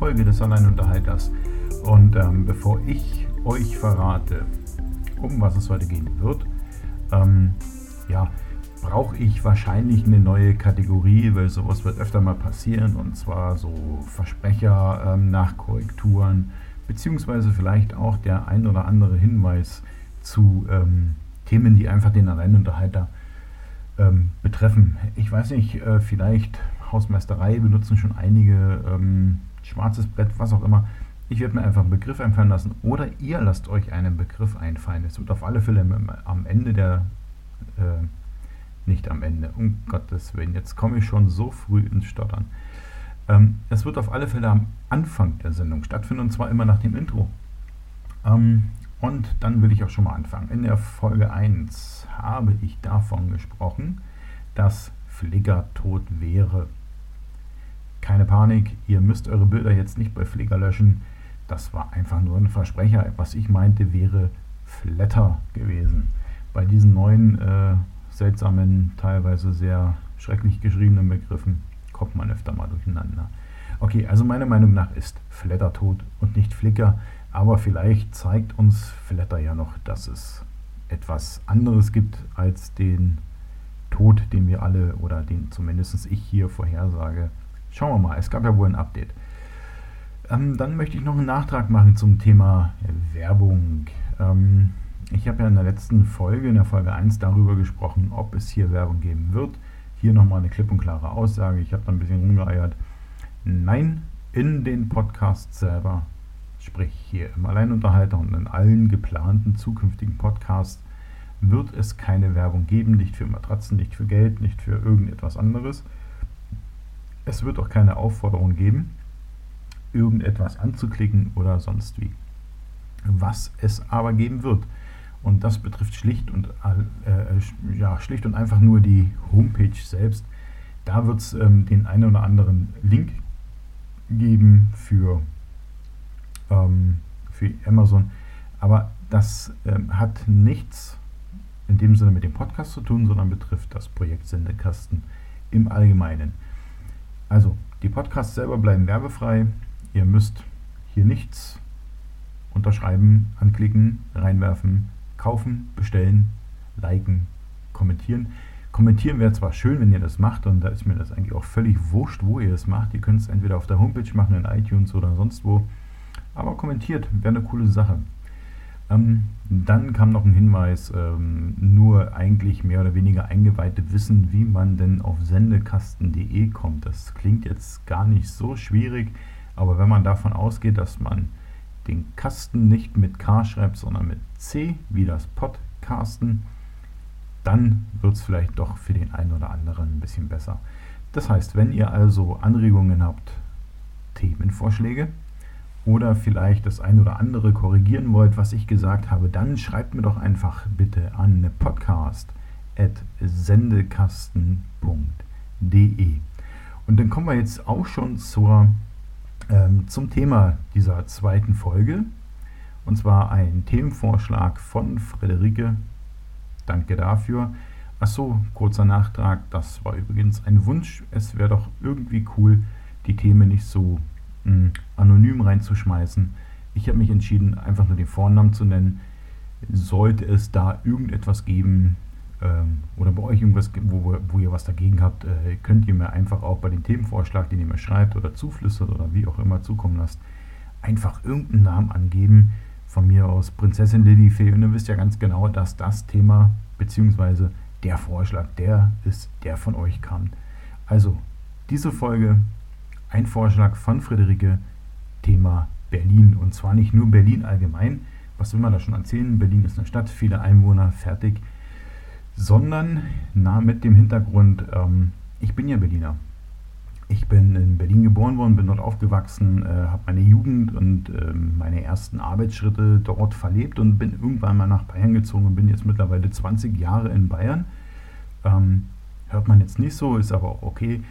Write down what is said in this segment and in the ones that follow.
Folge des Alleinunterhalters. Und ähm, bevor ich euch verrate, um was es heute gehen wird, ähm, ja, brauche ich wahrscheinlich eine neue Kategorie, weil sowas wird öfter mal passieren und zwar so Versprecher ähm, nach Korrekturen, beziehungsweise vielleicht auch der ein oder andere Hinweis zu ähm, Themen, die einfach den Alleinunterhalter ähm, betreffen. Ich weiß nicht, äh, vielleicht Hausmeisterei benutzen schon einige, ähm, schwarzes Brett, was auch immer. Ich werde mir einfach einen Begriff einfallen lassen oder ihr lasst euch einen Begriff einfallen. Es wird auf alle Fälle am Ende der, äh, nicht am Ende, um Gottes Willen, jetzt komme ich schon so früh ins Stottern. Ähm, es wird auf alle Fälle am Anfang der Sendung stattfinden und zwar immer nach dem Intro. Ähm, und dann will ich auch schon mal anfangen. In der Folge 1 habe ich davon gesprochen, dass Flickr tot wäre. Keine Panik, ihr müsst eure Bilder jetzt nicht bei Flickr löschen. Das war einfach nur ein Versprecher. Was ich meinte, wäre Flatter gewesen. Bei diesen neuen, äh, seltsamen, teilweise sehr schrecklich geschriebenen Begriffen kommt man öfter mal durcheinander. Okay, also meiner Meinung nach ist Flatter tot und nicht Flickr. Aber vielleicht zeigt uns Flatter ja noch, dass es etwas anderes gibt als den Tod, den wir alle oder den zumindest ich hier vorhersage. Schauen wir mal, es gab ja wohl ein Update. Ähm, dann möchte ich noch einen Nachtrag machen zum Thema Werbung. Ähm, ich habe ja in der letzten Folge, in der Folge 1, darüber gesprochen, ob es hier Werbung geben wird. Hier nochmal eine klipp und klare Aussage. Ich habe da ein bisschen rumgeeiert. Nein, in den Podcast selber sprich hier im Alleinunterhalter und in allen geplanten zukünftigen Podcasts, wird es keine Werbung geben, nicht für Matratzen, nicht für Geld, nicht für irgendetwas anderes. Es wird auch keine Aufforderung geben, irgendetwas anzuklicken oder sonst wie. Was es aber geben wird, und das betrifft schlicht und, äh, ja, schlicht und einfach nur die Homepage selbst, da wird es ähm, den einen oder anderen Link geben für ähm, für Amazon. Aber das ähm, hat nichts in dem Sinne mit dem Podcast zu tun, sondern betrifft das Projekt Sendekasten im Allgemeinen. Also, die Podcasts selber bleiben werbefrei. Ihr müsst hier nichts unterschreiben, anklicken, reinwerfen, kaufen, bestellen, liken, kommentieren. Kommentieren wäre zwar schön, wenn ihr das macht, und da ist mir das eigentlich auch völlig wurscht, wo ihr es macht. Ihr könnt es entweder auf der Homepage machen, in iTunes oder sonst wo. Aber kommentiert, wäre eine coole Sache. Ähm, dann kam noch ein Hinweis, ähm, nur eigentlich mehr oder weniger Eingeweihte wissen, wie man denn auf sendekasten.de kommt. Das klingt jetzt gar nicht so schwierig, aber wenn man davon ausgeht, dass man den Kasten nicht mit K schreibt, sondern mit C, wie das Podcasten, dann wird es vielleicht doch für den einen oder anderen ein bisschen besser. Das heißt, wenn ihr also Anregungen habt, Themenvorschläge, oder vielleicht das ein oder andere korrigieren wollt, was ich gesagt habe, dann schreibt mir doch einfach bitte an podcast.sendekasten.de. Und dann kommen wir jetzt auch schon zur, ähm, zum Thema dieser zweiten Folge. Und zwar ein Themenvorschlag von Friederike. Danke dafür. Achso, kurzer Nachtrag. Das war übrigens ein Wunsch. Es wäre doch irgendwie cool, die Themen nicht so mh, anonym reinzuschmeißen. Ich habe mich entschieden, einfach nur den Vornamen zu nennen. Sollte es da irgendetwas geben ähm, oder bei euch irgendwas, wo, wo ihr was dagegen habt, äh, könnt ihr mir einfach auch bei dem Themenvorschlag, den ihr mir schreibt oder zuflüstert oder wie auch immer zukommen lasst, einfach irgendeinen Namen angeben. Von mir aus Prinzessin Lilifee. Und ihr wisst ja ganz genau, dass das Thema bzw. der Vorschlag, der ist, der von euch kam. Also, diese Folge ein Vorschlag von Friederike, Thema Berlin. Und zwar nicht nur Berlin allgemein, was will man da schon erzählen? Berlin ist eine Stadt, viele Einwohner, fertig. Sondern na, mit dem Hintergrund, ähm, ich bin ja Berliner. Ich bin in Berlin geboren worden, bin dort aufgewachsen, äh, habe meine Jugend und äh, meine ersten Arbeitsschritte dort verlebt und bin irgendwann mal nach Bayern gezogen und bin jetzt mittlerweile 20 Jahre in Bayern. Ähm, hört man jetzt nicht so, ist aber auch okay.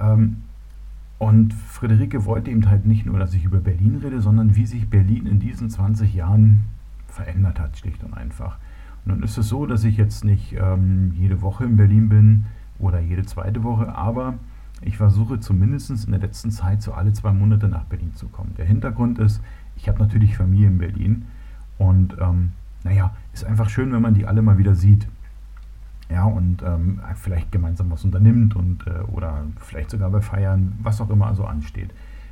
Ähm, und Friederike wollte eben halt nicht nur, dass ich über Berlin rede, sondern wie sich Berlin in diesen 20 Jahren verändert hat, schlicht und einfach. Und nun ist es so, dass ich jetzt nicht ähm, jede Woche in Berlin bin oder jede zweite Woche, aber ich versuche zumindest in der letzten Zeit so alle zwei Monate nach Berlin zu kommen. Der Hintergrund ist, ich habe natürlich Familie in Berlin und ähm, naja, ist einfach schön, wenn man die alle mal wieder sieht. Ja, und ähm, vielleicht gemeinsam was unternimmt und äh, oder vielleicht sogar bei Feiern, was auch immer so ansteht.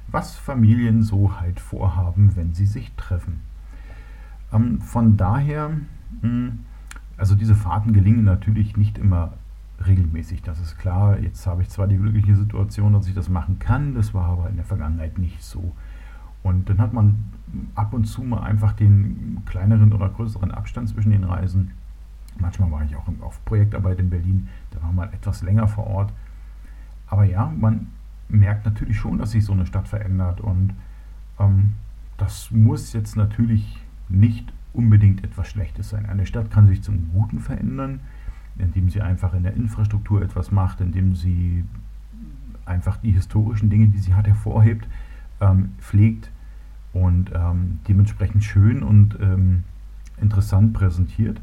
Was Familien so halt vorhaben, wenn sie sich treffen. Ähm, von daher, mh, hm, also diese Fahrten gelingen natürlich nicht immer regelmäßig, das ist klar. Jetzt habe ich zwar die glückliche Situation, dass ich das machen kann, das war aber in der Vergangenheit nicht so. Und dann hat man ab und zu mal einfach den kleineren oder größeren Abstand zwischen den Reisen. Manchmal war ich auch auf Projektarbeit in Berlin, da war man etwas länger vor Ort. Aber ja, man merkt natürlich schon, dass sich so eine Stadt verändert und ähm, das muss jetzt natürlich nicht unbedingt etwas Schlechtes sein. Eine Stadt kann sich zum Guten verändern, indem sie einfach in der Infrastruktur etwas macht, indem sie einfach die historischen Dinge, die sie hat, hervorhebt, ähm, pflegt und ähm, dementsprechend schön und ähm, interessant präsentiert.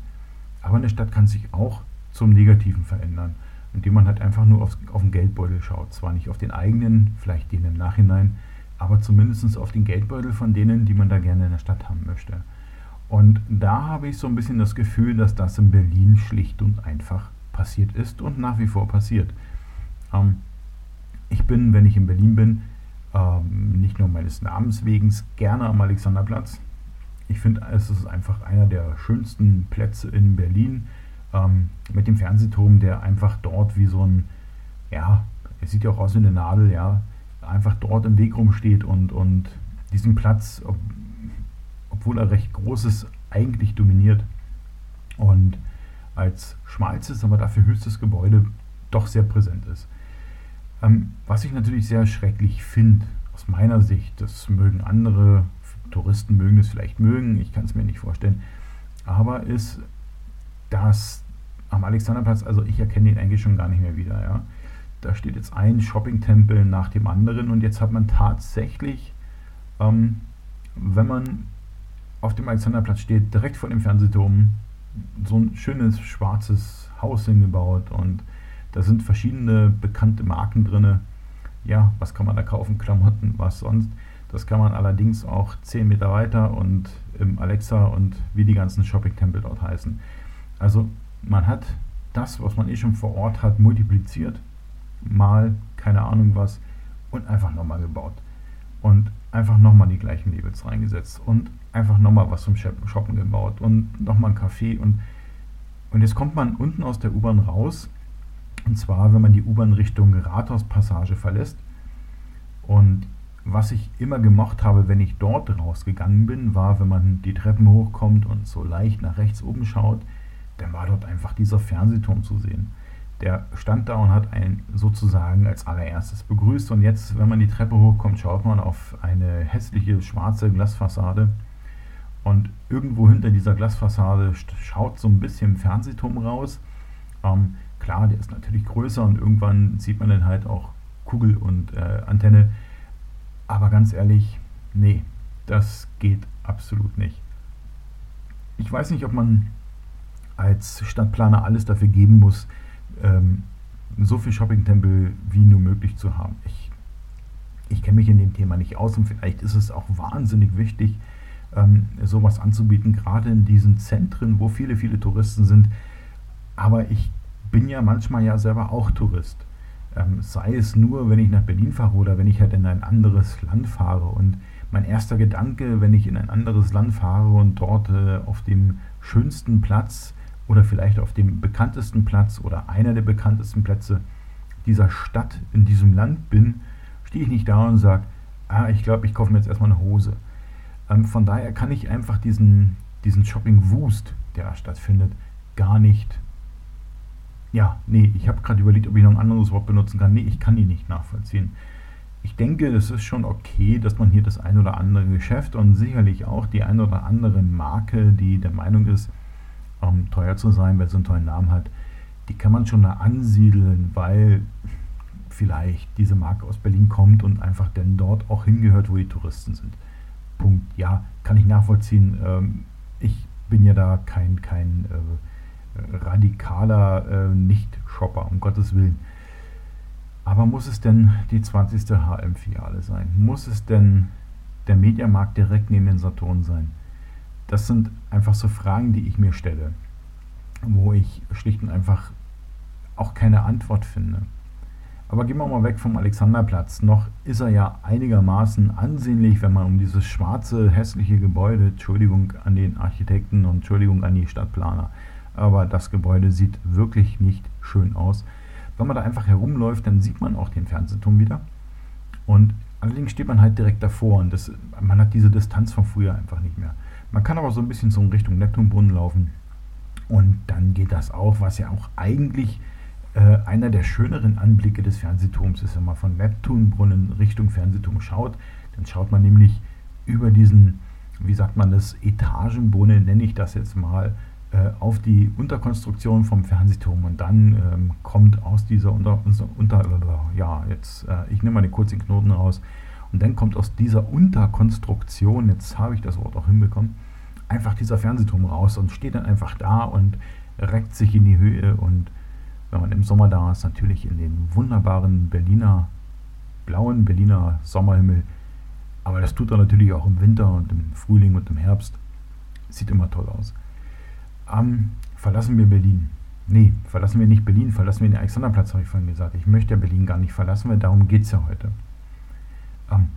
Aber eine Stadt kann sich auch zum Negativen verändern, indem man halt einfach nur aufs, auf den Geldbeutel schaut. Zwar nicht auf den eigenen, vielleicht den im Nachhinein, aber zumindest auf den Geldbeutel von denen, die man da gerne in der Stadt haben möchte. Und da habe ich so ein bisschen das Gefühl, dass das in Berlin schlicht und einfach passiert ist und nach wie vor passiert. Ähm, ich bin, wenn ich in Berlin bin, ähm, nicht nur meines Namens wegen gerne am Alexanderplatz. Ich finde, es ist einfach einer der schönsten Plätze in Berlin ähm, mit dem Fernsehturm, der einfach dort wie so ein, ja, es sieht ja auch aus wie eine Nadel, ja, einfach dort im Weg rumsteht und, und diesen Platz, ob, obwohl er recht groß ist, eigentlich dominiert. Und als schmalstes, aber dafür höchstes Gebäude doch sehr präsent ist. Ähm, was ich natürlich sehr schrecklich finde, aus meiner Sicht, das mögen andere, Touristen mögen es vielleicht mögen, ich kann es mir nicht vorstellen, aber ist, dass am Alexanderplatz, also ich erkenne ihn eigentlich schon gar nicht mehr wieder, ja. Da steht jetzt ein Shopping-Tempel nach dem anderen und jetzt hat man tatsächlich, ähm, wenn man auf dem Alexanderplatz steht, direkt vor dem Fernsehturm, so ein schönes schwarzes Haus hingebaut und da sind verschiedene bekannte Marken drin. Ja, was kann man da kaufen? Klamotten, was sonst. Das kann man allerdings auch 10 Meter weiter und im Alexa und wie die ganzen Shopping-Tempel dort heißen. Also man hat das, was man eh schon vor Ort hat, multipliziert, mal keine Ahnung was und einfach nochmal gebaut. Und einfach nochmal die gleichen Labels reingesetzt und einfach nochmal was zum Shoppen gebaut und nochmal ein Café und, und jetzt kommt man unten aus der U-Bahn raus und zwar, wenn man die U-Bahn Richtung Rathauspassage verlässt. Und was ich immer gemocht habe, wenn ich dort rausgegangen bin, war, wenn man die Treppen hochkommt und so leicht nach rechts oben schaut, dann war dort einfach dieser Fernsehturm zu sehen. Der stand da und hat einen sozusagen als allererstes begrüßt. Und jetzt, wenn man die Treppe hochkommt, schaut man auf eine hässliche schwarze Glasfassade. Und irgendwo hinter dieser Glasfassade schaut so ein bisschen Fernsehturm raus. Ähm, Klar, der ist natürlich größer und irgendwann sieht man dann halt auch Kugel und äh, Antenne. Aber ganz ehrlich, nee, das geht absolut nicht. Ich weiß nicht, ob man als Stadtplaner alles dafür geben muss, ähm, so viel Shopping-Tempel wie nur möglich zu haben. Ich, ich kenne mich in dem Thema nicht aus und vielleicht ist es auch wahnsinnig wichtig, ähm, sowas anzubieten, gerade in diesen Zentren, wo viele, viele Touristen sind. Aber ich bin ja manchmal ja selber auch Tourist. Ähm, sei es nur, wenn ich nach Berlin fahre oder wenn ich halt in ein anderes Land fahre. Und mein erster Gedanke, wenn ich in ein anderes Land fahre und dort äh, auf dem schönsten Platz oder vielleicht auf dem bekanntesten Platz oder einer der bekanntesten Plätze dieser Stadt in diesem Land bin, stehe ich nicht da und sage, ah, ich glaube, ich kaufe mir jetzt erstmal eine Hose. Ähm, von daher kann ich einfach diesen, diesen Shopping-Wust, der da stattfindet, gar nicht ja, nee, ich habe gerade überlegt, ob ich noch ein anderes Wort benutzen kann. Nee, ich kann die nicht nachvollziehen. Ich denke, es ist schon okay, dass man hier das ein oder andere Geschäft und sicherlich auch die ein oder andere Marke, die der Meinung ist, ähm, teuer zu sein, weil sie einen tollen Namen hat, die kann man schon da ansiedeln, weil vielleicht diese Marke aus Berlin kommt und einfach denn dort auch hingehört, wo die Touristen sind. Punkt. Ja, kann ich nachvollziehen. Ähm, ich bin ja da kein, kein äh, radikaler äh, Nicht-Shopper, um Gottes Willen. Aber muss es denn die 20. HM-Filiale sein? Muss es denn der Mediamarkt direkt neben den Saturn sein? Das sind einfach so Fragen, die ich mir stelle, wo ich schlicht und einfach auch keine Antwort finde. Aber gehen wir mal weg vom Alexanderplatz. Noch ist er ja einigermaßen ansehnlich, wenn man um dieses schwarze, hässliche Gebäude, Entschuldigung an den Architekten und Entschuldigung an die Stadtplaner, aber das Gebäude sieht wirklich nicht schön aus. Wenn man da einfach herumläuft, dann sieht man auch den Fernsehturm wieder. Und allerdings steht man halt direkt davor und das, man hat diese Distanz von früher einfach nicht mehr. Man kann aber so ein bisschen so in Richtung Neptunbrunnen laufen und dann geht das auch, was ja auch eigentlich äh, einer der schöneren Anblicke des Fernsehturms ist, wenn man von Neptunbrunnen Richtung Fernsehturm schaut. Dann schaut man nämlich über diesen, wie sagt man das, Etagenbrunnen, nenne ich das jetzt mal, auf die Unterkonstruktion vom Fernsehturm und dann ähm, kommt aus dieser Unter, unter ja, jetzt, äh, ich nehme mal den kurzen Knoten raus, und dann kommt aus dieser Unterkonstruktion, jetzt habe ich das Wort auch hinbekommen, einfach dieser Fernsehturm raus und steht dann einfach da und reckt sich in die Höhe und wenn man im Sommer da ist, natürlich in den wunderbaren Berliner, blauen Berliner Sommerhimmel. Aber das tut er natürlich auch im Winter und im Frühling und im Herbst. Sieht immer toll aus. Ähm, verlassen wir Berlin. Nee, verlassen wir nicht Berlin, verlassen wir den Alexanderplatz, habe ich vorhin gesagt. Ich möchte ja Berlin gar nicht verlassen, weil darum geht es ja heute. Ähm,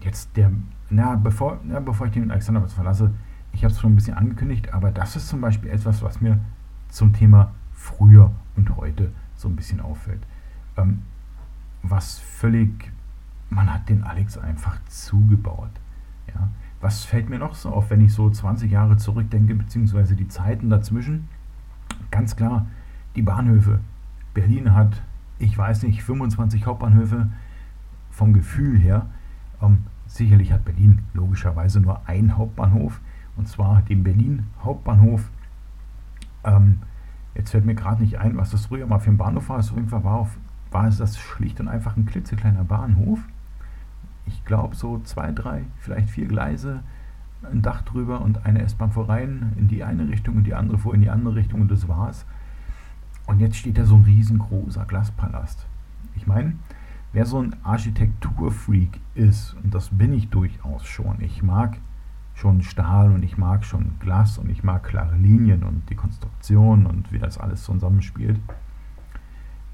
jetzt der, na, bevor, na, bevor ich den Alexanderplatz verlasse, ich habe es schon ein bisschen angekündigt, aber das ist zum Beispiel etwas, was mir zum Thema früher und heute so ein bisschen auffällt. Ähm, was völlig, man hat den Alex einfach zugebaut. Ja? Was fällt mir noch so auf, wenn ich so 20 Jahre zurückdenke, beziehungsweise die Zeiten dazwischen? Ganz klar, die Bahnhöfe. Berlin hat, ich weiß nicht, 25 Hauptbahnhöfe vom Gefühl her. Ähm, sicherlich hat Berlin logischerweise nur einen Hauptbahnhof, und zwar den Berlin Hauptbahnhof. Ähm, Jetzt fällt mir gerade nicht ein, was das früher mal für ein Bahnhof war. Es irgendwann war, war es das schlicht und einfach ein klitzekleiner Bahnhof. Ich glaube so zwei, drei, vielleicht vier Gleise, ein Dach drüber und eine S-Bahn vorein in die eine Richtung und die andere vor in die andere Richtung und das war's. Und jetzt steht da so ein riesengroßer Glaspalast. Ich meine, wer so ein Architekturfreak ist, und das bin ich durchaus schon, ich mag schon Stahl und ich mag schon Glas und ich mag klare Linien und die Konstruktion und wie das alles zusammenspielt.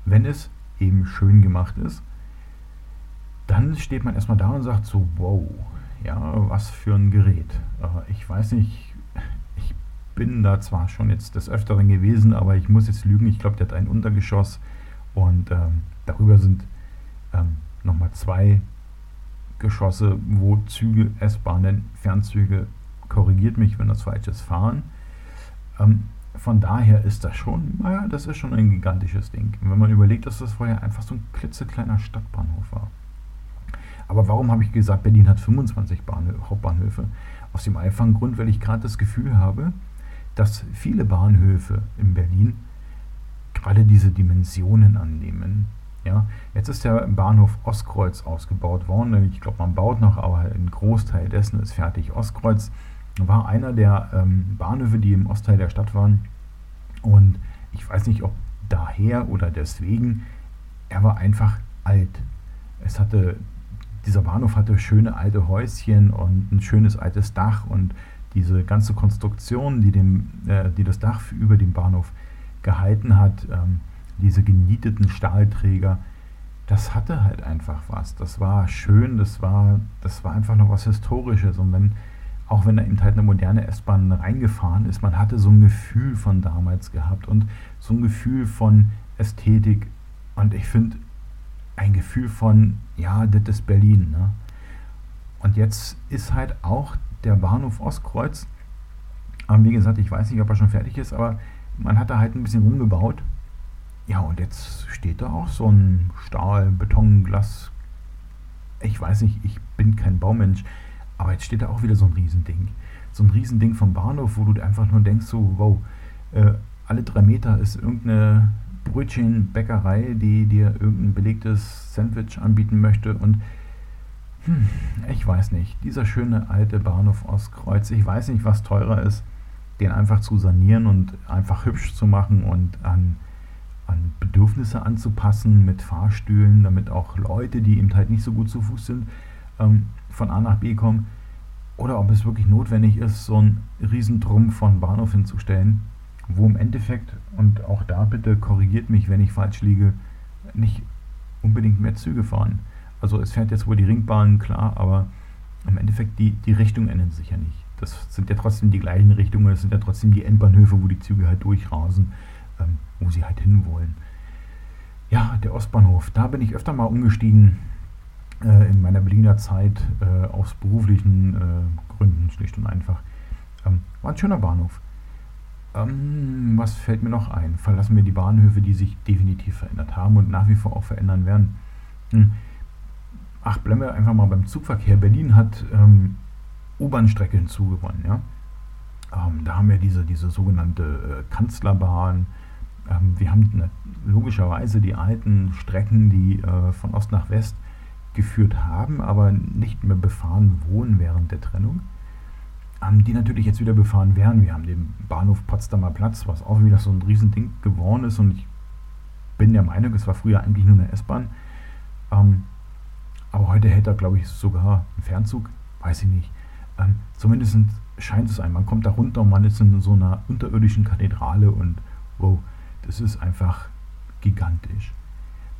Wenn es eben schön gemacht ist, dann steht man erstmal da und sagt so, wow, ja, was für ein Gerät. Ich weiß nicht, ich bin da zwar schon jetzt des Öfteren gewesen, aber ich muss jetzt lügen, ich glaube, der hat ein Untergeschoss und ähm, darüber sind ähm, nochmal zwei Geschosse, wo Züge, S-Bahnen, Fernzüge, korrigiert mich, wenn das falsch ist, fahren. Ähm, von daher ist das schon, naja, das ist schon ein gigantisches Ding. wenn man überlegt, dass das vorher einfach so ein klitzekleiner Stadtbahnhof war. Aber warum habe ich gesagt, Berlin hat 25 Bahnhö Hauptbahnhöfe? Aus dem einfachen Grund, weil ich gerade das Gefühl habe, dass viele Bahnhöfe in Berlin gerade diese Dimensionen annehmen, ja, jetzt ist der Bahnhof Ostkreuz ausgebaut worden. Ich glaube, man baut noch, aber ein Großteil dessen ist fertig. Ostkreuz war einer der ähm, Bahnhöfe, die im Ostteil der Stadt waren. Und ich weiß nicht, ob daher oder deswegen, er war einfach alt. Es hatte, dieser Bahnhof hatte schöne alte Häuschen und ein schönes altes Dach und diese ganze Konstruktion, die, dem, äh, die das Dach über dem Bahnhof gehalten hat, ähm, diese genieteten Stahlträger, das hatte halt einfach was. Das war schön, das war, das war einfach noch was Historisches. Und wenn, auch wenn da eben halt eine moderne S-Bahn reingefahren ist, man hatte so ein Gefühl von damals gehabt und so ein Gefühl von Ästhetik. Und ich finde, ein Gefühl von, ja, das ist Berlin. Ne? Und jetzt ist halt auch der Bahnhof Ostkreuz, aber wie gesagt, ich weiß nicht, ob er schon fertig ist, aber man hat da halt ein bisschen rumgebaut ja, und jetzt steht da auch so ein Stahl, Beton, Glas. Ich weiß nicht, ich bin kein Baumensch, aber jetzt steht da auch wieder so ein Riesending. So ein Riesending vom Bahnhof, wo du einfach nur denkst, so, wow, äh, alle drei Meter ist irgendeine Brötchenbäckerei, die dir irgendein belegtes Sandwich anbieten möchte. Und hm, ich weiß nicht, dieser schöne alte Bahnhof Ostkreuz, ich weiß nicht, was teurer ist, den einfach zu sanieren und einfach hübsch zu machen und an an Bedürfnisse anzupassen mit Fahrstühlen, damit auch Leute, die eben halt nicht so gut zu Fuß sind, ähm, von A nach B kommen. Oder ob es wirklich notwendig ist, so einen Riesentrumpf von Bahnhof hinzustellen, wo im Endeffekt, und auch da bitte korrigiert mich, wenn ich falsch liege, nicht unbedingt mehr Züge fahren. Also es fährt jetzt wohl die Ringbahn, klar, aber im Endeffekt die, die Richtung ändert sich ja nicht. Das sind ja trotzdem die gleichen Richtungen, es sind ja trotzdem die Endbahnhöfe, wo die Züge halt durchrasen, ähm, wo sie halt hinwollen. Ja, der Ostbahnhof, da bin ich öfter mal umgestiegen äh, in meiner Berliner Zeit äh, aus beruflichen äh, Gründen, schlicht und einfach. Ähm, war ein schöner Bahnhof. Ähm, was fällt mir noch ein? Verlassen wir die Bahnhöfe, die sich definitiv verändert haben und nach wie vor auch verändern werden. Hm. Ach, bleiben wir einfach mal beim Zugverkehr. Berlin hat ähm, U-Bahn-Strecke hinzugewonnen. Ja? Ähm, da haben wir diese, diese sogenannte äh, Kanzlerbahn. Ähm, wir haben ne, logischerweise die alten Strecken, die äh, von Ost nach West geführt haben, aber nicht mehr befahren wurden während der Trennung ähm, die natürlich jetzt wieder befahren werden. Wir haben den Bahnhof Potsdamer Platz, was auch wieder so ein Riesending geworden ist und ich bin der Meinung, es war früher eigentlich nur eine S-Bahn. Ähm, aber heute hält er, glaube ich, sogar einen Fernzug, weiß ich nicht. Ähm, zumindest scheint es ein. Man kommt da runter und man ist in so einer unterirdischen Kathedrale und wow, das ist einfach gigantisch.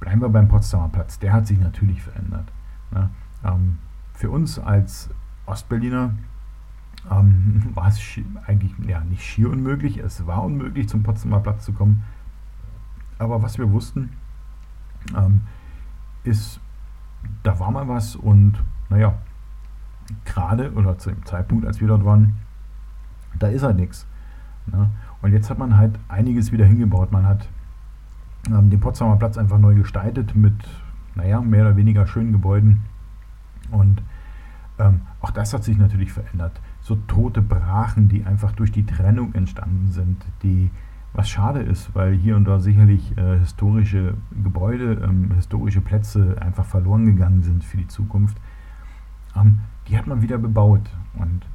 Bleiben wir beim Potsdamer Platz. Der hat sich natürlich verändert. Ne? Ähm, für uns als Ostberliner ähm, war es eigentlich ja, nicht schier unmöglich. Es war unmöglich, zum Potsdamer Platz zu kommen. Aber was wir wussten, ähm, ist, da war mal was und naja, gerade oder zu dem Zeitpunkt, als wir dort waren, da ist halt nichts. Ne? Und jetzt hat man halt einiges wieder hingebaut. Man hat ähm, den Potsdamer Platz einfach neu gestaltet mit, naja, mehr oder weniger schönen Gebäuden. Und ähm, auch das hat sich natürlich verändert so tote Brachen, die einfach durch die Trennung entstanden sind, die was schade ist, weil hier und da sicherlich äh, historische Gebäude, ähm, historische Plätze einfach verloren gegangen sind für die Zukunft. Ähm, die hat man wieder bebaut und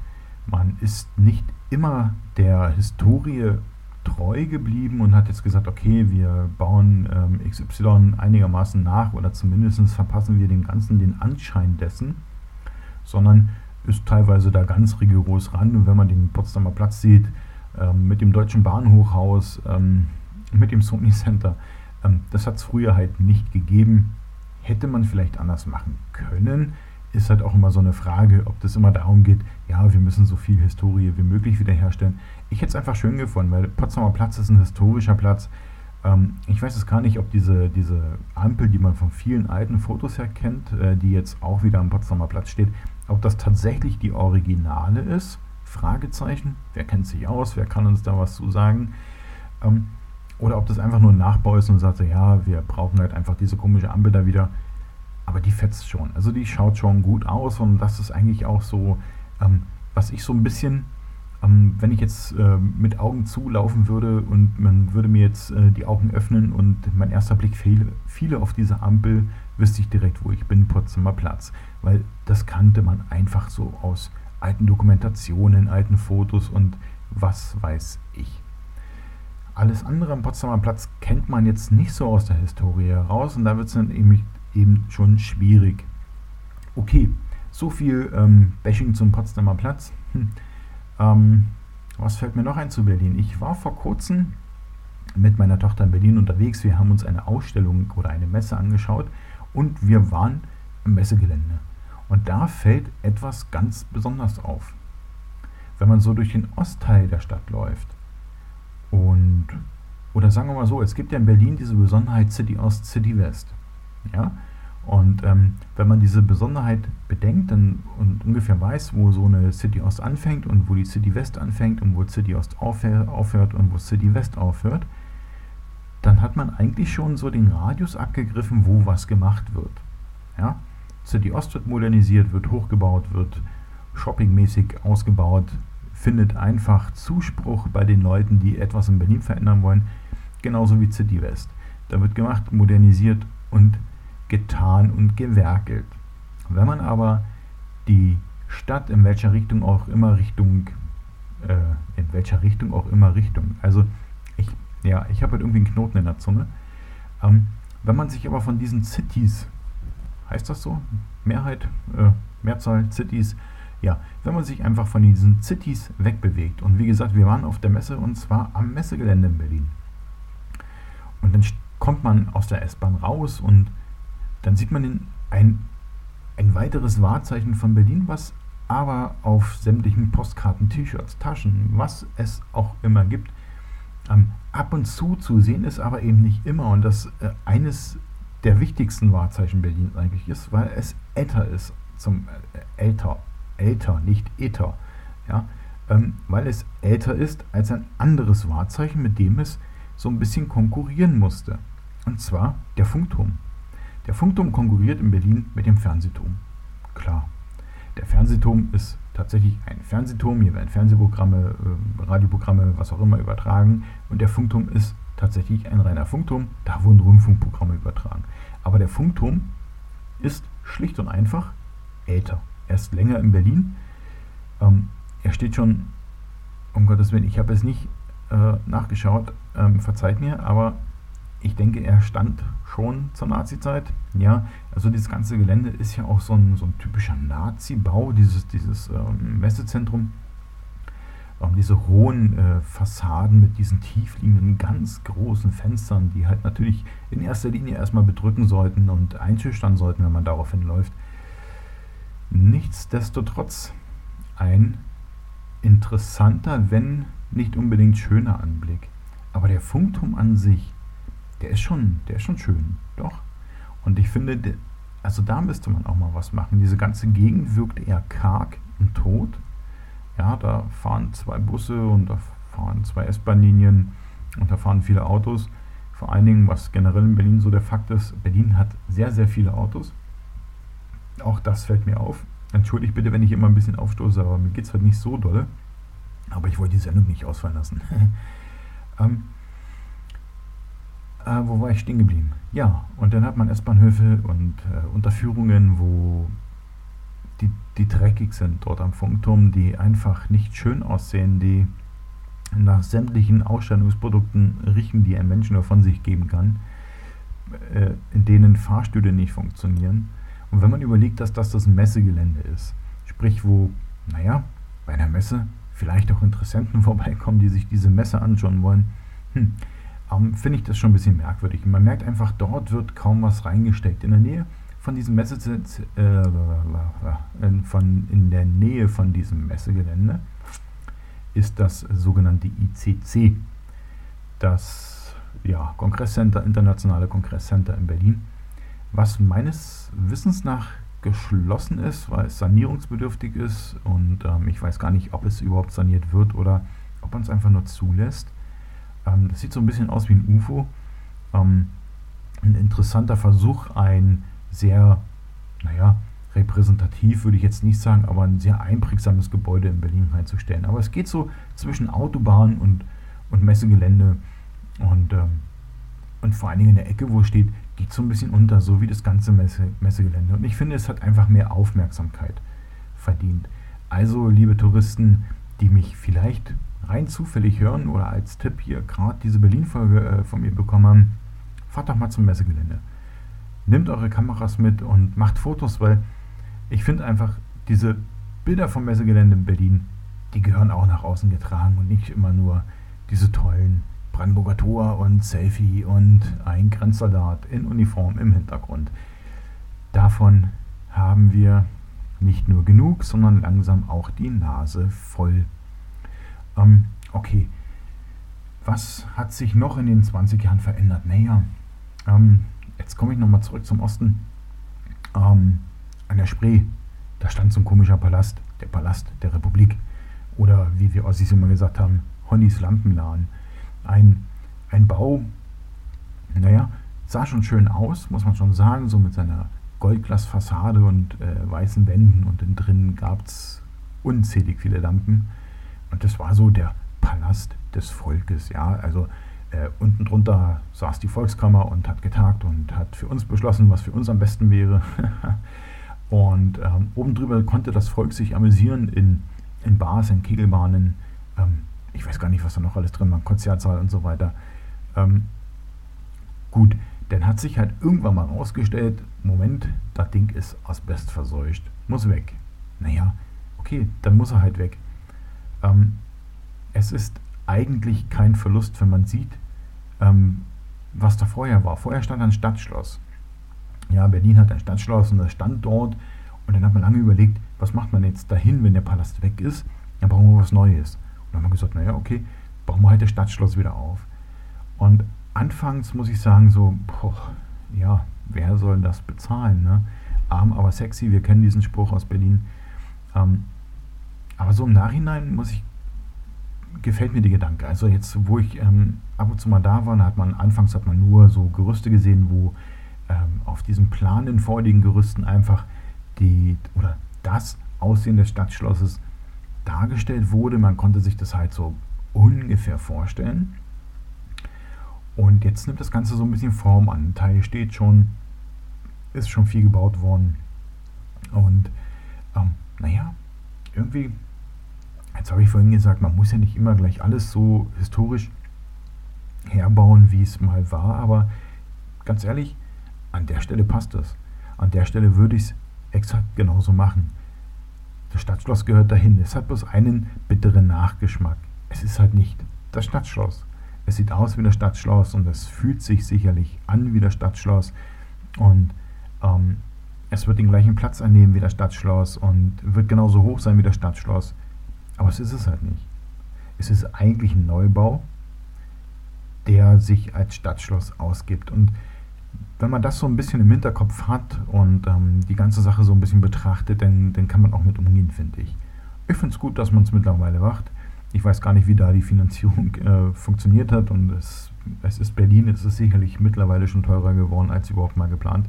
man ist nicht immer der Historie treu geblieben und hat jetzt gesagt, okay, wir bauen ähm, XY einigermaßen nach oder zumindest verpassen wir dem Ganzen den Anschein dessen, sondern ist teilweise da ganz rigoros ran. Und wenn man den Potsdamer Platz sieht, ähm, mit dem Deutschen Bahnhochhaus, ähm, mit dem Sony Center, ähm, das hat es früher halt nicht gegeben. Hätte man vielleicht anders machen können. Ist halt auch immer so eine Frage, ob das immer darum geht, ja, wir müssen so viel Historie wie möglich wiederherstellen. Ich hätte es einfach schön gefunden, weil Potsdamer Platz ist ein historischer Platz. Ähm, ich weiß es gar nicht, ob diese, diese Ampel, die man von vielen alten Fotos her kennt, äh, die jetzt auch wieder am Potsdamer Platz steht, ob das tatsächlich die Originale ist? Fragezeichen. Wer kennt sich aus? Wer kann uns da was zu sagen? Ähm, oder ob das einfach nur ein Nachbau ist und sagt, ja, wir brauchen halt einfach diese komische Ampel da wieder. Aber die fetzt schon. Also die schaut schon gut aus und das ist eigentlich auch so, ähm, was ich so ein bisschen, ähm, wenn ich jetzt äh, mit Augen zulaufen würde und man würde mir jetzt äh, die Augen öffnen und mein erster Blick fiele, fiele auf diese Ampel, wüsste ich direkt, wo ich bin, Potsdamer Platz. Weil das kannte man einfach so aus alten Dokumentationen, alten Fotos und was weiß ich. Alles andere am Potsdamer Platz kennt man jetzt nicht so aus der Historie heraus und da wird es dann eben, eben, schon schwierig. Okay, so viel ähm, Bashing zum Potsdamer Platz. Hm. Ähm, was fällt mir noch ein zu Berlin? Ich war vor kurzem mit meiner Tochter in Berlin unterwegs. Wir haben uns eine Ausstellung oder eine Messe angeschaut und wir waren im Messegelände. Und da fällt etwas ganz besonders auf. Wenn man so durch den Ostteil der Stadt läuft und oder sagen wir mal so, es gibt ja in Berlin diese Besonderheit City Ost, City West. Ja? Und ähm, wenn man diese Besonderheit bedenkt dann, und ungefähr weiß, wo so eine City Ost anfängt und wo die City West anfängt und wo City Ost aufhört und wo City West aufhört, dann hat man eigentlich schon so den Radius abgegriffen, wo was gemacht wird. Ja? City Ost wird modernisiert, wird hochgebaut, wird shoppingmäßig ausgebaut, findet einfach Zuspruch bei den Leuten, die etwas in Berlin verändern wollen, genauso wie City West. Da wird gemacht, modernisiert und getan und gewerkelt. Wenn man aber die Stadt in welcher Richtung auch immer Richtung, äh, in welcher Richtung auch immer Richtung, also ja, ich habe halt irgendwie einen Knoten in der Zunge. Ähm, wenn man sich aber von diesen Cities, heißt das so? Mehrheit, äh, Mehrzahl Cities, ja, wenn man sich einfach von diesen Cities wegbewegt. Und wie gesagt, wir waren auf der Messe und zwar am Messegelände in Berlin. Und dann kommt man aus der S-Bahn raus und dann sieht man ein, ein weiteres Wahrzeichen von Berlin, was aber auf sämtlichen Postkarten, T-Shirts, Taschen, was es auch immer gibt, ähm, ab und zu zu sehen ist, aber eben nicht immer. Und das äh, eines der wichtigsten Wahrzeichen Berlins eigentlich ist, weil es älter ist, zum äh, älter, älter, nicht ether, ja, ähm, weil es älter ist als ein anderes Wahrzeichen, mit dem es so ein bisschen konkurrieren musste. Und zwar der Funkturm. Der Funkturm konkurriert in Berlin mit dem Fernsehturm. Klar. Der Fernsehturm ist tatsächlich ein Fernsehturm, hier werden Fernsehprogramme, äh, Radioprogramme, was auch immer übertragen. Und der Funkturm ist tatsächlich ein reiner Funkturm, da wurden Rundfunkprogramme übertragen. Aber der Funkturm ist schlicht und einfach älter. Er ist länger in Berlin. Ähm, er steht schon, um Gottes Willen, ich habe es nicht äh, nachgeschaut, ähm, verzeiht mir, aber ich denke, er stand schon zur Nazi-Zeit. Ja, also dieses ganze Gelände ist ja auch so ein, so ein typischer Nazi-Bau, dieses, dieses ähm, Messezentrum. Ähm, diese hohen äh, Fassaden mit diesen tiefliegenden, ganz großen Fenstern, die halt natürlich in erster Linie erstmal bedrücken sollten und einschüchtern sollten, wenn man darauf hinläuft. Nichtsdestotrotz ein interessanter, wenn nicht unbedingt schöner Anblick. Aber der Funkturm an sich, der ist schon, der ist schon schön, doch. Und ich finde, also da müsste man auch mal was machen. Diese ganze Gegend wirkt eher karg und tot. Ja, da fahren zwei Busse und da fahren zwei S-Bahn-Linien und da fahren viele Autos. Vor allen Dingen, was generell in Berlin so der Fakt ist, Berlin hat sehr, sehr viele Autos. Auch das fällt mir auf. Entschuldigt bitte, wenn ich immer ein bisschen aufstoße, aber mir geht es halt nicht so dolle. Aber ich wollte die Sendung nicht ausfallen lassen. ähm, äh, wo war ich stehen geblieben? Ja, und dann hat man S-Bahnhöfe und äh, Unterführungen, wo die, die dreckig sind dort am Funkturm, die einfach nicht schön aussehen, die nach sämtlichen Ausstellungsprodukten riechen, die ein Mensch nur von sich geben kann, äh, in denen Fahrstühle nicht funktionieren. Und wenn man überlegt, dass das das Messegelände ist, sprich wo, naja, bei einer Messe vielleicht auch Interessenten vorbeikommen, die sich diese Messe anschauen wollen, hm, ähm, finde ich das schon ein bisschen merkwürdig. Man merkt einfach, dort wird kaum was reingesteckt. In der Nähe von diesem Messe, äh, von, in der Nähe von diesem Messegelände ist das sogenannte ICC, das ja, Kongresscenter, internationale Kongresscenter in Berlin, was meines Wissens nach geschlossen ist, weil es sanierungsbedürftig ist und ähm, ich weiß gar nicht, ob es überhaupt saniert wird oder ob man es einfach nur zulässt. Ähm, das sieht so ein bisschen aus wie ein UFO. Ähm, ein interessanter Versuch, ein sehr, naja, repräsentativ würde ich jetzt nicht sagen, aber ein sehr einprägsames Gebäude in Berlin reinzustellen. Aber es geht so zwischen Autobahn und, und Messegelände und, ähm, und vor allen Dingen in der Ecke, wo es steht, geht so ein bisschen unter, so wie das ganze Messe, Messegelände. Und ich finde, es hat einfach mehr Aufmerksamkeit verdient. Also, liebe Touristen, die mich vielleicht rein zufällig hören oder als Tipp hier gerade diese Berlin-Folge äh, von mir bekommen haben, fahrt doch mal zum Messegelände. Nehmt eure Kameras mit und macht Fotos, weil ich finde einfach, diese Bilder vom Messegelände in Berlin, die gehören auch nach außen getragen und nicht immer nur diese tollen Brandenburger Tor und Selfie und ein Grenzsoldat in Uniform im Hintergrund. Davon haben wir nicht nur genug, sondern langsam auch die Nase voll. Ähm, okay, was hat sich noch in den 20 Jahren verändert? Naja, ähm, jetzt komme ich nochmal zurück zum Osten. Ähm, an der Spree, da stand so ein komischer Palast, der Palast der Republik. Oder wie wir Ossis immer gesagt haben, Honnys Lampenladen. Ein, ein Bau, naja, sah schon schön aus, muss man schon sagen, so mit seiner Goldglasfassade und äh, weißen Wänden und innen drin gab es unzählig viele Lampen. Und das war so der Palast des Volkes, ja. Also äh, unten drunter saß die Volkskammer und hat getagt und hat für uns beschlossen, was für uns am besten wäre. und ähm, oben drüber konnte das Volk sich amüsieren in, in Bars, in Kegelbahnen. Ähm, ich weiß gar nicht, was da noch alles drin war, Konzertsaal und so weiter. Ähm, gut, dann hat sich halt irgendwann mal rausgestellt, Moment, das Ding ist asbestverseucht, muss weg. Naja, okay, dann muss er halt weg. Ähm, es ist eigentlich kein Verlust, wenn man sieht, ähm, was da vorher war. Vorher stand ein Stadtschloss. Ja, Berlin hat ein Stadtschloss und das stand dort. Und dann hat man lange überlegt, was macht man jetzt dahin, wenn der Palast weg ist? Dann brauchen wir was Neues. Und dann haben wir gesagt, naja, okay, bauen wir halt das Stadtschloss wieder auf. Und anfangs muss ich sagen, so, boah, ja, wer soll das bezahlen? Ne? Arm, aber sexy, wir kennen diesen Spruch aus Berlin. Ähm, aber so im Nachhinein muss ich, gefällt mir der Gedanke. Also jetzt, wo ich ähm, ab und zu mal da war, hat man anfangs hat man nur so Gerüste gesehen, wo ähm, auf diesen planenden vorliegenden Gerüsten einfach die oder das Aussehen des Stadtschlosses dargestellt wurde. Man konnte sich das halt so ungefähr vorstellen. Und jetzt nimmt das Ganze so ein bisschen Form an. Ein Teil steht schon, ist schon viel gebaut worden. Und irgendwie, jetzt habe ich vorhin gesagt, man muss ja nicht immer gleich alles so historisch herbauen, wie es mal war. Aber ganz ehrlich, an der Stelle passt das. An der Stelle würde ich es exakt genauso machen. Das Stadtschloss gehört dahin. Es hat bloß einen bitteren Nachgeschmack. Es ist halt nicht das Stadtschloss. Es sieht aus wie das Stadtschloss und es fühlt sich sicherlich an wie das Stadtschloss. Und ähm, es wird den gleichen Platz einnehmen wie das Stadtschloss und wird genauso hoch sein wie das Stadtschloss. Aber es ist es halt nicht. Es ist eigentlich ein Neubau, der sich als Stadtschloss ausgibt. Und wenn man das so ein bisschen im Hinterkopf hat und ähm, die ganze Sache so ein bisschen betrachtet, dann, dann kann man auch mit umgehen, finde ich. Ich finde es gut, dass man es mittlerweile macht. Ich weiß gar nicht, wie da die Finanzierung äh, funktioniert hat und es, es ist Berlin, es ist sicherlich mittlerweile schon teurer geworden als überhaupt mal geplant.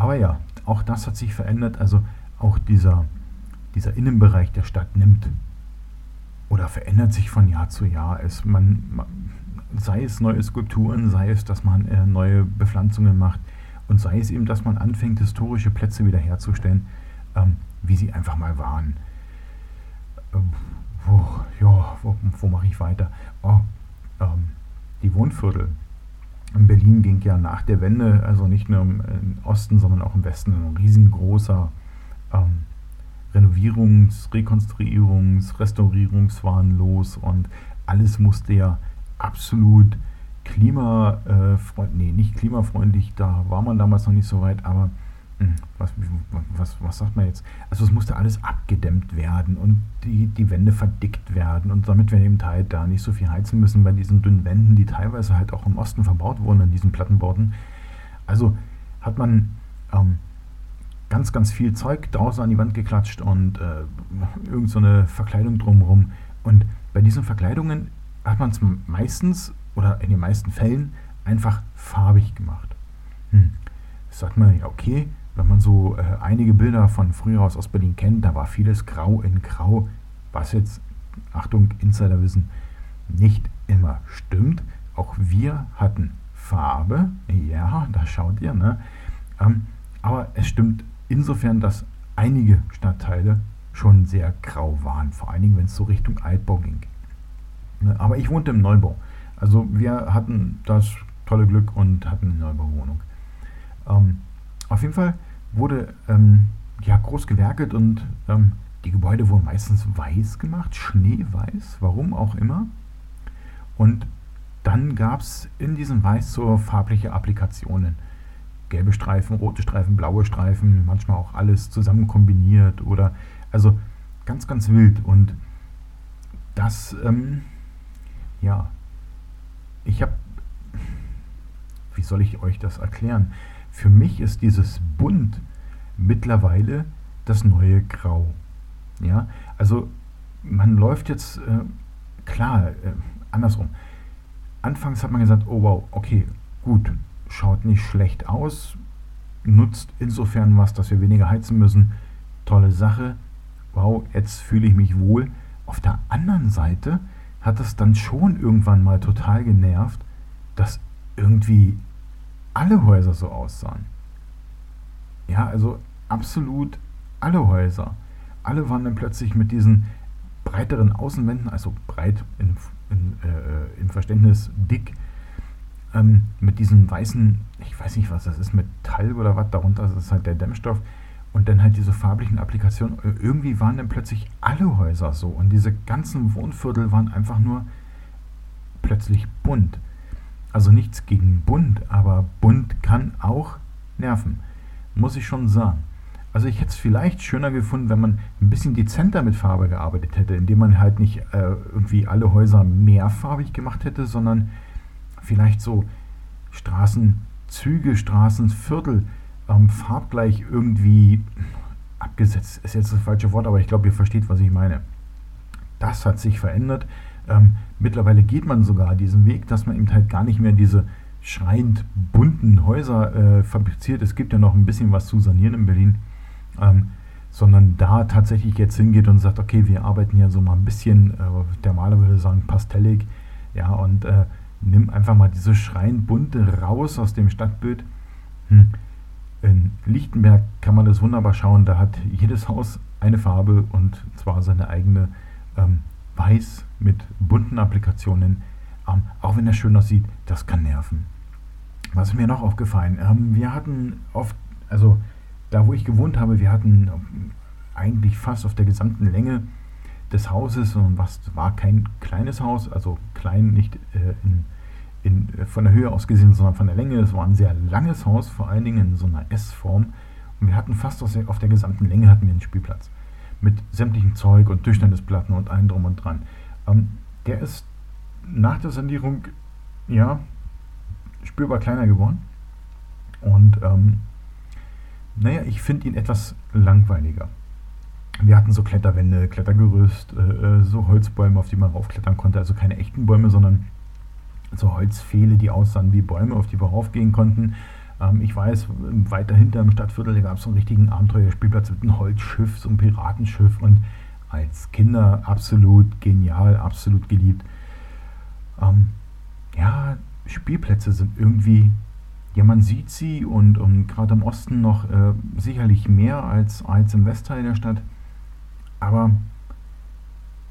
Aber ja, auch das hat sich verändert. Also auch dieser, dieser Innenbereich der Stadt nimmt oder verändert sich von Jahr zu Jahr. Es, man, sei es neue Skulpturen, sei es, dass man äh, neue Bepflanzungen macht und sei es eben, dass man anfängt, historische Plätze wiederherzustellen, ähm, wie sie einfach mal waren. Ähm, wo, ja, wo, wo mache ich weiter? Oh, ähm, die Wohnviertel. In Berlin ging ja nach der Wende, also nicht nur im, Osten, sondern auch im Westen, ein riesengroßer ähm, Renovierungs-, Rekonstruierungs-, Restaurierungswahn los und alles musste ja absolut klimafreundlich, nee, nicht klimafreundlich, da war man damals noch nicht so weit, aber was, was, was sagt man jetzt? Also es musste alles abgedämmt werden und die, die Wände verdickt werden und damit wir eben halt da nicht so viel heizen müssen bei diesen dünnen Wänden, die teilweise halt auch im Osten verbaut wurden an diesen Plattenbauten. Also hat man ähm, ganz, ganz viel Zeug draußen an die Wand geklatscht und äh, irgend so eine Verkleidung drumherum. Und bei diesen Verkleidungen hat man es meistens oder in den meisten Fällen einfach farbig gemacht. Hm. sagt man ja, okay, wenn man so äh, einige Bilder von früher aus Ostberlin kennt, da war vieles grau in grau, was jetzt, Achtung, Insiderwissen, nicht immer stimmt. Auch wir hatten Farbe, ja, da schaut ihr, ne? Ähm, aber es stimmt insofern, dass einige Stadtteile schon sehr grau waren, vor allen Dingen, wenn es so Richtung Altbau ging. Ne, aber ich wohnte im Neubau. Also wir hatten das tolle Glück und hatten eine Neubauwohnung. Ähm, auf jeden Fall wurde ähm, ja, groß gewerkelt und ähm, die Gebäude wurden meistens weiß gemacht, schneeweiß, warum auch immer. Und dann gab es in diesem Weiß so farbliche Applikationen. Gelbe Streifen, rote Streifen, blaue Streifen, manchmal auch alles zusammen kombiniert oder also ganz, ganz wild. Und das ähm, ja, ich habe, wie soll ich euch das erklären? Für mich ist dieses Bunt mittlerweile das neue Grau. Ja, also man läuft jetzt, äh, klar, äh, andersrum. Anfangs hat man gesagt, oh wow, okay, gut, schaut nicht schlecht aus, nutzt insofern was, dass wir weniger heizen müssen. Tolle Sache. Wow, jetzt fühle ich mich wohl. Auf der anderen Seite hat es dann schon irgendwann mal total genervt, dass irgendwie alle Häuser so aussahen. Ja, also absolut alle Häuser. Alle waren dann plötzlich mit diesen breiteren Außenwänden, also breit in, in, äh, im Verständnis dick, ähm, mit diesem weißen, ich weiß nicht was das ist, Metall oder was, darunter das ist halt der Dämmstoff und dann halt diese farblichen Applikationen. Irgendwie waren dann plötzlich alle Häuser so und diese ganzen Wohnviertel waren einfach nur plötzlich bunt. Also nichts gegen bunt, aber bunt kann auch nerven, muss ich schon sagen. Also ich hätte es vielleicht schöner gefunden, wenn man ein bisschen dezenter mit Farbe gearbeitet hätte, indem man halt nicht äh, irgendwie alle Häuser mehrfarbig gemacht hätte, sondern vielleicht so Straßenzüge, Straßenviertel ähm, farbgleich irgendwie abgesetzt. Ist jetzt das falsche Wort, aber ich glaube, ihr versteht, was ich meine. Das hat sich verändert. Ähm, mittlerweile geht man sogar diesen Weg, dass man eben halt gar nicht mehr diese schreiend bunten Häuser äh, fabriziert. Es gibt ja noch ein bisschen was zu sanieren in Berlin. Ähm, sondern da tatsächlich jetzt hingeht und sagt, okay, wir arbeiten ja so mal ein bisschen, äh, der Maler würde sagen, pastellig, ja, und äh, nimm einfach mal diese schreiend bunte raus aus dem Stadtbild. Hm. In Lichtenberg kann man das wunderbar schauen, da hat jedes Haus eine Farbe und zwar seine eigene ähm, Weiß mit bunten Applikationen. Ähm, auch wenn er schön aussieht, das kann nerven. Was ist mir noch aufgefallen? Ähm, wir hatten oft, also da wo ich gewohnt habe, wir hatten eigentlich fast auf der gesamten Länge des Hauses und was war kein kleines Haus, also klein nicht äh, in in, äh, von der Höhe aus gesehen, sondern von der Länge. Es war ein sehr langes Haus, vor allen Dingen in so einer S-Form. Und wir hatten fast auf der, auf der gesamten Länge hatten wir einen Spielplatz. Mit sämtlichem Zeug und Durchschnittsplatten und allem drum und dran. Ähm, der ist nach der Sanierung, ja, spürbar kleiner geworden. Und ähm, naja, ich finde ihn etwas langweiliger. Wir hatten so Kletterwände, Klettergerüst, äh, äh so Holzbäume, auf die man raufklettern konnte. Also keine echten Bäume, sondern so Holzpfähle, die aussahen wie Bäume, auf die wir raufgehen konnten. Ähm, ich weiß, weiter hinter im Stadtviertel gab es einen richtigen Abenteuerspielplatz mit einem Holzschiff, so einem Piratenschiff und als Kinder absolut genial, absolut geliebt. Ähm, ja, Spielplätze sind irgendwie, ja, man sieht sie und, und gerade im Osten noch äh, sicherlich mehr als, als im Westteil der Stadt. Aber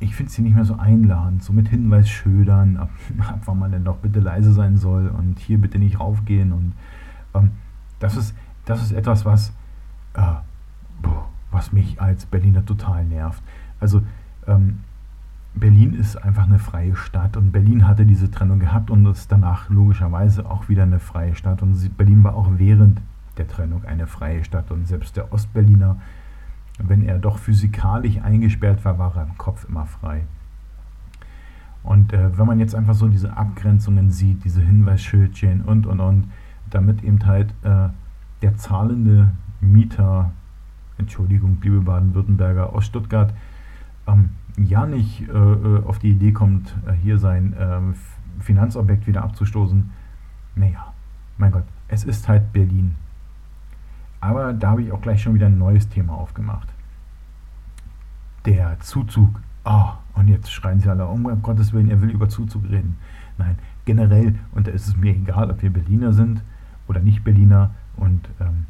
ich finde sie nicht mehr so einladend, so mit Hinweisschildern, ab, ab wann man denn doch bitte leise sein soll und hier bitte nicht raufgehen. Und ähm, das, ist, das ist etwas, was, äh, boah, was mich als Berliner total nervt. Also ähm, Berlin ist einfach eine freie Stadt und Berlin hatte diese Trennung gehabt und ist danach logischerweise auch wieder eine freie Stadt. Und Berlin war auch während der Trennung eine freie Stadt und selbst der Ostberliner wenn er doch physikalisch eingesperrt war, war er im Kopf immer frei. Und äh, wenn man jetzt einfach so diese Abgrenzungen sieht, diese Hinweisschildchen und und und, damit eben halt äh, der zahlende Mieter, Entschuldigung, liebe Baden-Württemberger aus Stuttgart, ähm, ja nicht äh, äh auf die Idee kommt, äh, hier sein ähm, Finanzobjekt wieder abzustoßen. Naja, mein Gott, es ist halt Berlin. Aber da habe ich auch gleich schon wieder ein neues Thema aufgemacht. Der Zuzug. Oh, und jetzt schreien sie alle, um Gottes Willen, er will über Zuzug reden. Nein, generell, und da ist es mir egal, ob wir Berliner sind oder nicht Berliner und ähm,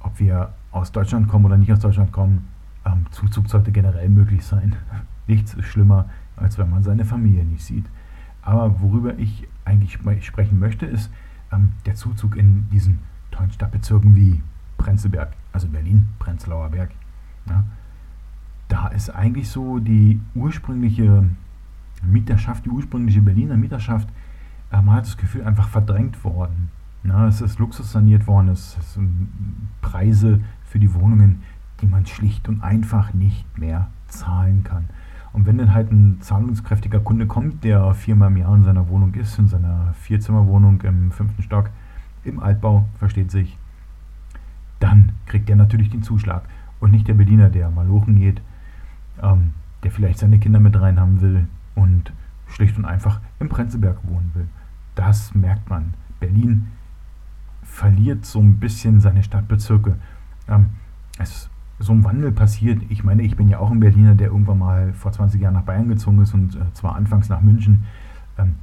ob wir aus Deutschland kommen oder nicht aus Deutschland kommen, ähm, Zuzug sollte generell möglich sein. Nichts ist schlimmer, als wenn man seine Familie nicht sieht. Aber worüber ich eigentlich sprechen möchte, ist ähm, der Zuzug in diesen tollen Stadtbezirken wie Prenzlberg, also Berlin, Prenzlauer Berg. Ja, da ist eigentlich so die ursprüngliche Mieterschaft, die ursprüngliche Berliner Mieterschaft, äh, man hat das Gefühl, einfach verdrängt worden. Ja, es ist Luxus saniert worden, es sind Preise für die Wohnungen, die man schlicht und einfach nicht mehr zahlen kann. Und wenn dann halt ein zahlungskräftiger Kunde kommt, der viermal im Jahr in seiner Wohnung ist, in seiner Vierzimmerwohnung im fünften Stock, im Altbau, versteht sich, dann kriegt er natürlich den Zuschlag. Und nicht der Berliner, der mal hochen geht, ähm, der vielleicht seine Kinder mit rein haben will und schlicht und einfach im Prenzlberg wohnen will. Das merkt man. Berlin verliert so ein bisschen seine Stadtbezirke. Ähm, es so ein Wandel passiert. Ich meine, ich bin ja auch ein Berliner, der irgendwann mal vor 20 Jahren nach Bayern gezogen ist und äh, zwar anfangs nach München. Ähm,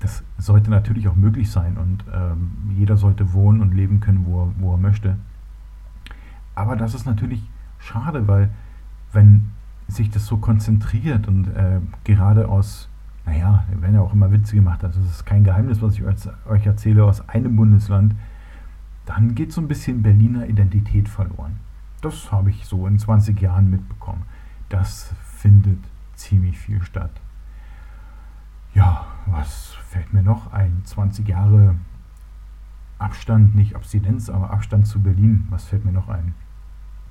das sollte natürlich auch möglich sein und ähm, jeder sollte wohnen und leben können, wo er, wo er möchte. Aber das ist natürlich schade, weil wenn sich das so konzentriert und äh, gerade aus naja, werden ja auch immer Witze gemacht, also es ist kein Geheimnis, was ich euch erzähle aus einem Bundesland, dann geht so ein bisschen Berliner Identität verloren. Das habe ich so in 20 Jahren mitbekommen. Das findet ziemlich viel statt. Ja, was fällt mir noch ein? 20 Jahre Abstand, nicht Abstinenz, aber Abstand zu Berlin. Was fällt mir noch ein?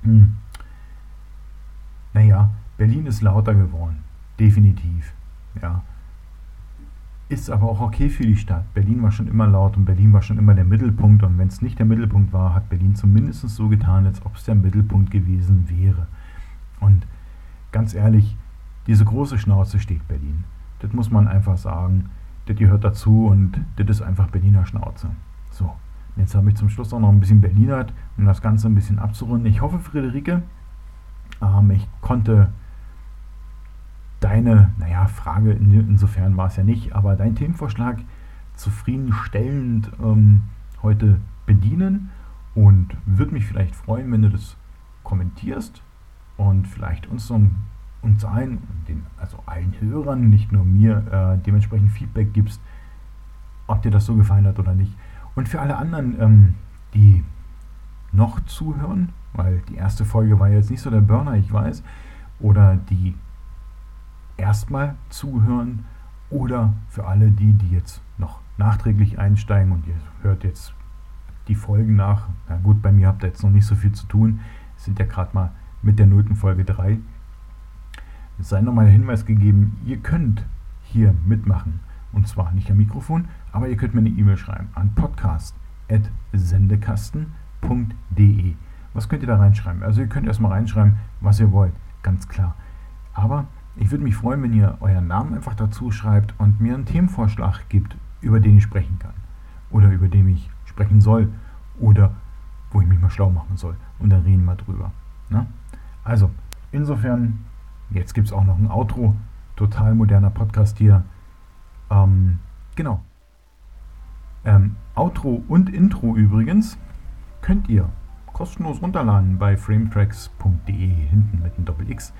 Hm. Naja, Berlin ist lauter geworden. Definitiv. Ja. Ist aber auch okay für die Stadt. Berlin war schon immer laut und Berlin war schon immer der Mittelpunkt. Und wenn es nicht der Mittelpunkt war, hat Berlin zumindest so getan, als ob es der Mittelpunkt gewesen wäre. Und ganz ehrlich, diese große Schnauze steht Berlin. Das muss man einfach sagen. Das gehört dazu und das ist einfach Berliner Schnauze. So, jetzt habe ich zum Schluss auch noch ein bisschen Berlinert, um das Ganze ein bisschen abzurunden. Ich hoffe, Friederike, ähm, ich konnte deine, naja, Frage in, insofern war es ja nicht, aber dein Themenvorschlag zufriedenstellend ähm, heute bedienen und würde mich vielleicht freuen, wenn du das kommentierst und vielleicht uns uns allen, den, also allen Hörern, nicht nur mir, äh, dementsprechend Feedback gibst, ob dir das so gefallen hat oder nicht. Und für alle anderen, ähm, die noch zuhören, weil die erste Folge war jetzt nicht so der Burner, ich weiß, oder die erstmal zuhören oder für alle die, die jetzt noch nachträglich einsteigen und ihr hört jetzt die Folgen nach. Na gut, bei mir habt ihr jetzt noch nicht so viel zu tun. Es sind ja gerade mal mit der nullten Folge 3. Es sei nochmal der Hinweis gegeben, ihr könnt hier mitmachen. Und zwar nicht am Mikrofon, aber ihr könnt mir eine E-Mail schreiben an podcast.sendekasten.de. Was könnt ihr da reinschreiben? Also ihr könnt erstmal reinschreiben, was ihr wollt, ganz klar. Aber ich würde mich freuen, wenn ihr euren Namen einfach dazu schreibt und mir einen Themenvorschlag gibt, über den ich sprechen kann. Oder über den ich sprechen soll. Oder wo ich mich mal schlau machen soll. Und dann reden wir drüber. Ne? Also, insofern, jetzt gibt es auch noch ein Outro. Total moderner Podcast hier. Ähm, genau. Ähm, Outro und Intro übrigens könnt ihr kostenlos runterladen bei frametracks.de hinten mit einem Doppel-X.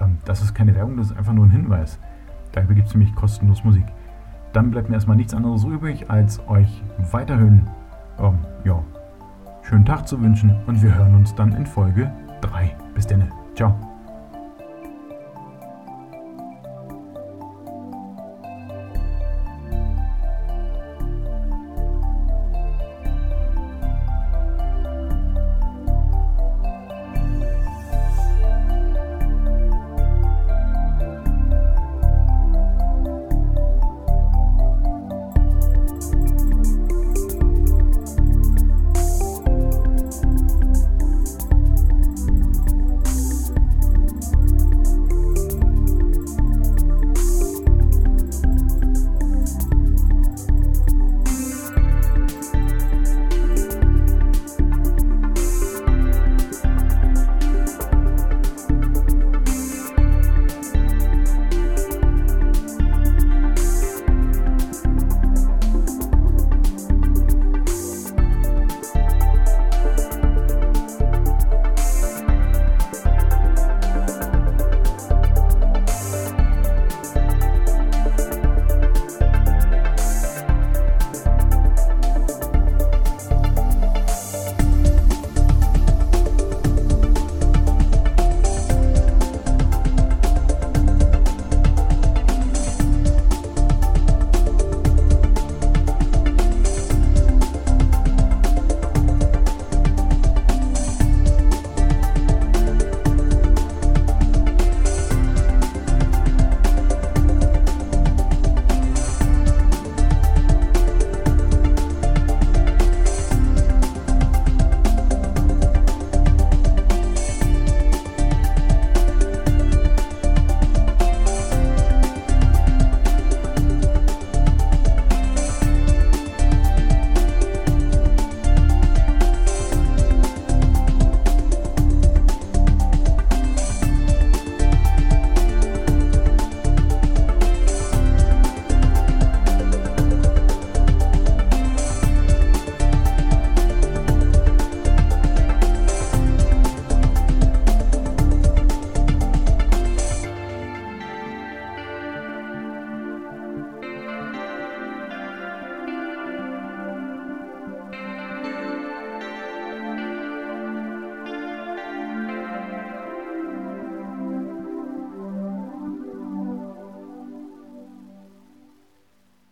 Ähm, das ist keine Werbung, das ist einfach nur ein Hinweis. Da gibt es nämlich kostenlos Musik. Dann bleibt mir erstmal nichts anderes übrig, als euch weiterhin ähm, ja, schönen Tag zu wünschen und wir hören uns dann in Folge 3. Bis dann. Ciao.